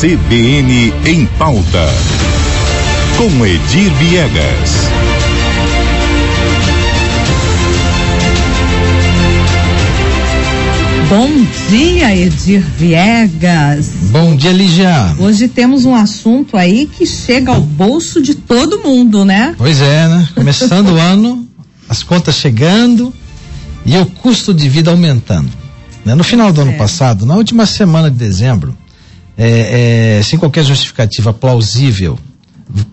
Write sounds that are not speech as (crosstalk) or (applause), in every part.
CBN em pauta. Com Edir Viegas. Bom dia, Edir Viegas. Bom dia, Lígia. Hoje temos um assunto aí que chega ao bolso de todo mundo, né? Pois é, né? Começando o ano, as contas chegando e o custo de vida aumentando. Né? No final do é. ano passado, na última semana de dezembro, é, é, sem qualquer justificativa plausível,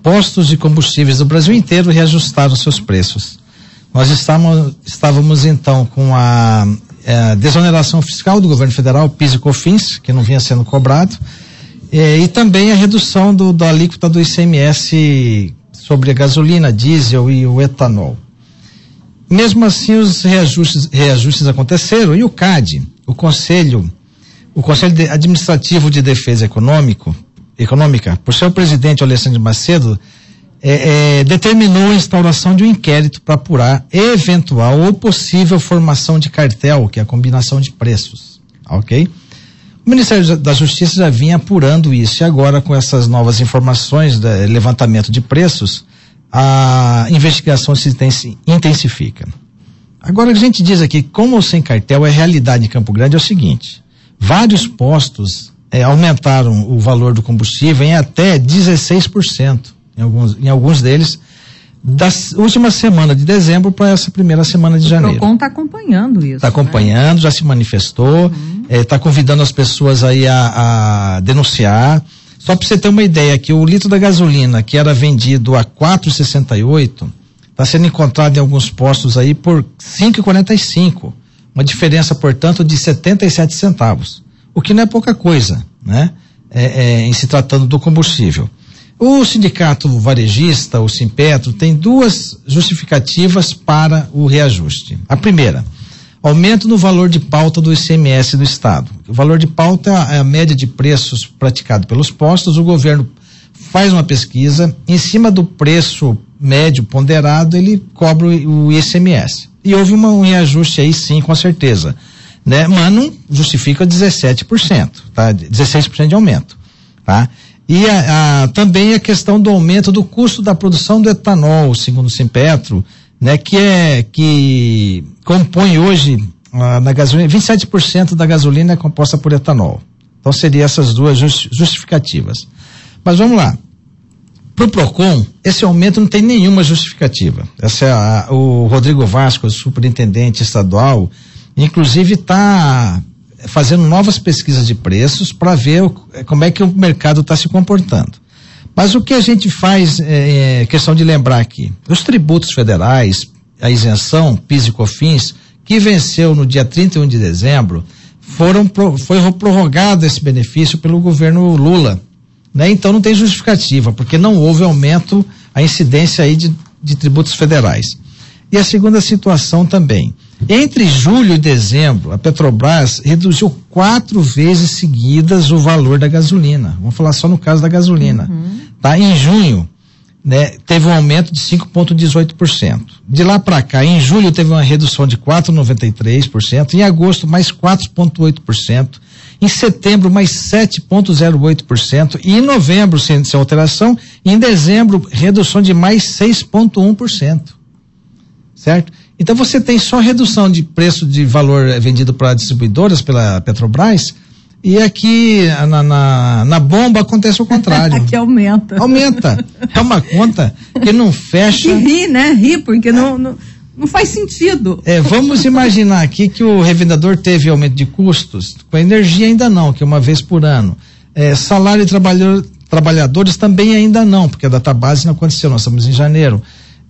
postos de combustíveis do Brasil inteiro reajustaram seus preços. Nós estávamos, estávamos então com a é, desoneração fiscal do governo federal, PIS e COFINS, que não vinha sendo cobrado, é, e também a redução do, da alíquota do ICMS sobre a gasolina, diesel e o etanol. Mesmo assim, os reajustes, reajustes aconteceram e o CAD, o Conselho, o Conselho Administrativo de Defesa Econômico, Econômica, por seu presidente Alessandro Macedo, é, é, determinou a instauração de um inquérito para apurar eventual ou possível formação de cartel, que é a combinação de preços. Ok? O Ministério da Justiça já vinha apurando isso e agora, com essas novas informações levantamento de preços, a investigação se intensifica. Agora, a gente diz aqui, como sem cartel é realidade em Campo Grande, é o seguinte: vários postos é, aumentaram o valor do combustível em até 16% em alguns, em alguns deles, da última semana de dezembro para essa primeira semana de janeiro. O PROCON está acompanhando isso. Está acompanhando, né? já se manifestou, está uhum. é, tá convidando as pessoas aí a, a denunciar. Só para você ter uma ideia, que o litro da gasolina que era vendido a 4,68 está sendo encontrado em alguns postos aí por 5,45. Uma diferença, portanto, de 77 centavos. O que não é pouca coisa, né? É, é, em se tratando do combustível. O sindicato varejista, o Simpetro, tem duas justificativas para o reajuste. A primeira, aumento no valor de pauta do ICMS do Estado. O valor de pauta é a média de preços praticado pelos postos. O governo faz uma pesquisa, em cima do preço médio ponderado, ele cobra o ICMS. E houve uma, um reajuste aí, sim, com certeza. Né? Mas não justifica 17%, tá? 16% de aumento. Tá? E a, a, também a questão do aumento do custo da produção do etanol, segundo o Simpetro, né, que é que compõe hoje ah, na gasolina, 27% da gasolina é composta por etanol. Então seriam essas duas justificativas. Mas vamos lá. Para o PROCON, esse aumento não tem nenhuma justificativa. Essa é a, o Rodrigo Vasco, superintendente estadual, inclusive está fazendo novas pesquisas de preços para ver o, eh, como é que o mercado está se comportando. Mas o que a gente faz é, questão de lembrar aqui: os tributos federais, a isenção PIS e COFINS, que venceu no dia 31 de dezembro, foram foi prorrogado esse benefício pelo governo Lula. Né? Então não tem justificativa, porque não houve aumento, a incidência aí de, de tributos federais. E a segunda situação também. Entre julho e dezembro, a Petrobras reduziu quatro vezes seguidas o valor da gasolina. Vamos falar só no caso da gasolina. Uhum. Tá? Em junho, né, teve um aumento de 5,18%. De lá para cá, em julho teve uma redução de 4,93%, em agosto mais 4,8%, em setembro mais 7,08% e em novembro sem, sem alteração, e em dezembro redução de mais 6,1%. Certo? Então você tem só redução de preço de valor vendido para distribuidoras pela Petrobras e aqui na, na, na bomba acontece o contrário. (laughs) aqui aumenta. Aumenta. É uma conta que não (laughs) fecha. E ri, né? Ri, porque é. não, não, não faz sentido. É, vamos imaginar aqui que o revendedor teve aumento de custos, com a energia ainda não, que é uma vez por ano. É, salário de trabalhador, trabalhadores também ainda não, porque a data base não aconteceu, nós estamos em janeiro.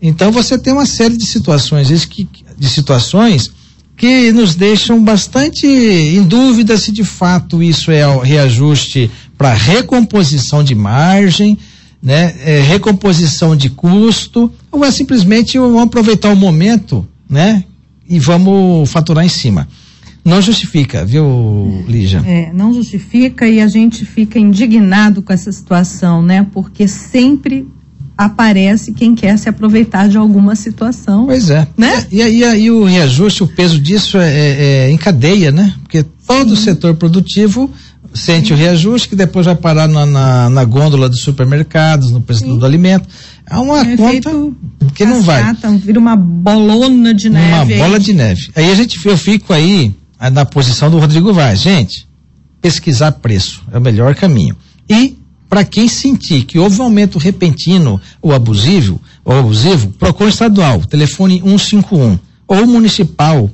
Então você tem uma série de situações, de situações que nos deixam bastante em dúvida se de fato isso é reajuste para recomposição de margem, né, é, recomposição de custo, ou é simplesmente vamos aproveitar o momento, né, e vamos faturar em cima. Não justifica, viu, Lígia? É, não justifica e a gente fica indignado com essa situação, né? Porque sempre aparece quem quer se aproveitar de alguma situação. Pois é. Né? E aí, aí o reajuste, o peso disso é, é, é em cadeia, né? Porque todo Sim. o setor produtivo sente o reajuste que depois vai parar na, na, na gôndola dos supermercados, no preço do, do alimento. É uma É conta que não vai. cascata, Vira uma bolona de neve. Uma aí. bola de neve. Aí a gente, eu fico aí ah, na posição do Rodrigo Vaz. Gente, pesquisar preço é o melhor caminho. E para quem sentir que houve um aumento repentino ou abusivo, ou abusivo, procure estadual, telefone 151 ou municipal,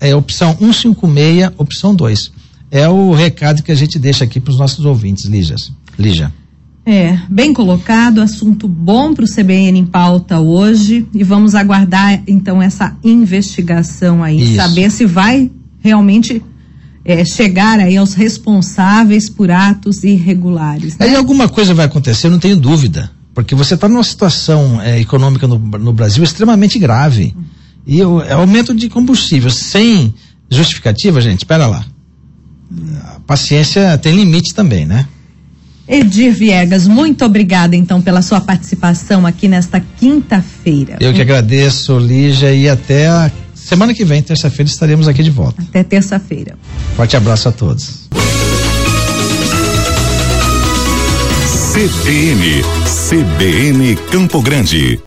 é opção 156, opção 2. É o recado que a gente deixa aqui para os nossos ouvintes, Lígia. Lígia. É, bem colocado, assunto bom para o CBN em pauta hoje e vamos aguardar então essa investigação aí, Isso. saber se vai realmente é, chegar aí aos responsáveis por atos irregulares. né? Aí alguma coisa vai acontecer, eu não tenho dúvida. Porque você está numa situação eh, econômica no, no Brasil extremamente grave. E o é aumento de combustível sem justificativa, gente, espera lá. Paciência tem limite também, né? Edir Viegas, muito obrigada então pela sua participação aqui nesta quinta-feira. Eu que agradeço, Lígia, e até a semana que vem, terça-feira, estaremos aqui de volta. Até terça-feira. Forte abraço a todos. CBN, CBN Campo Grande.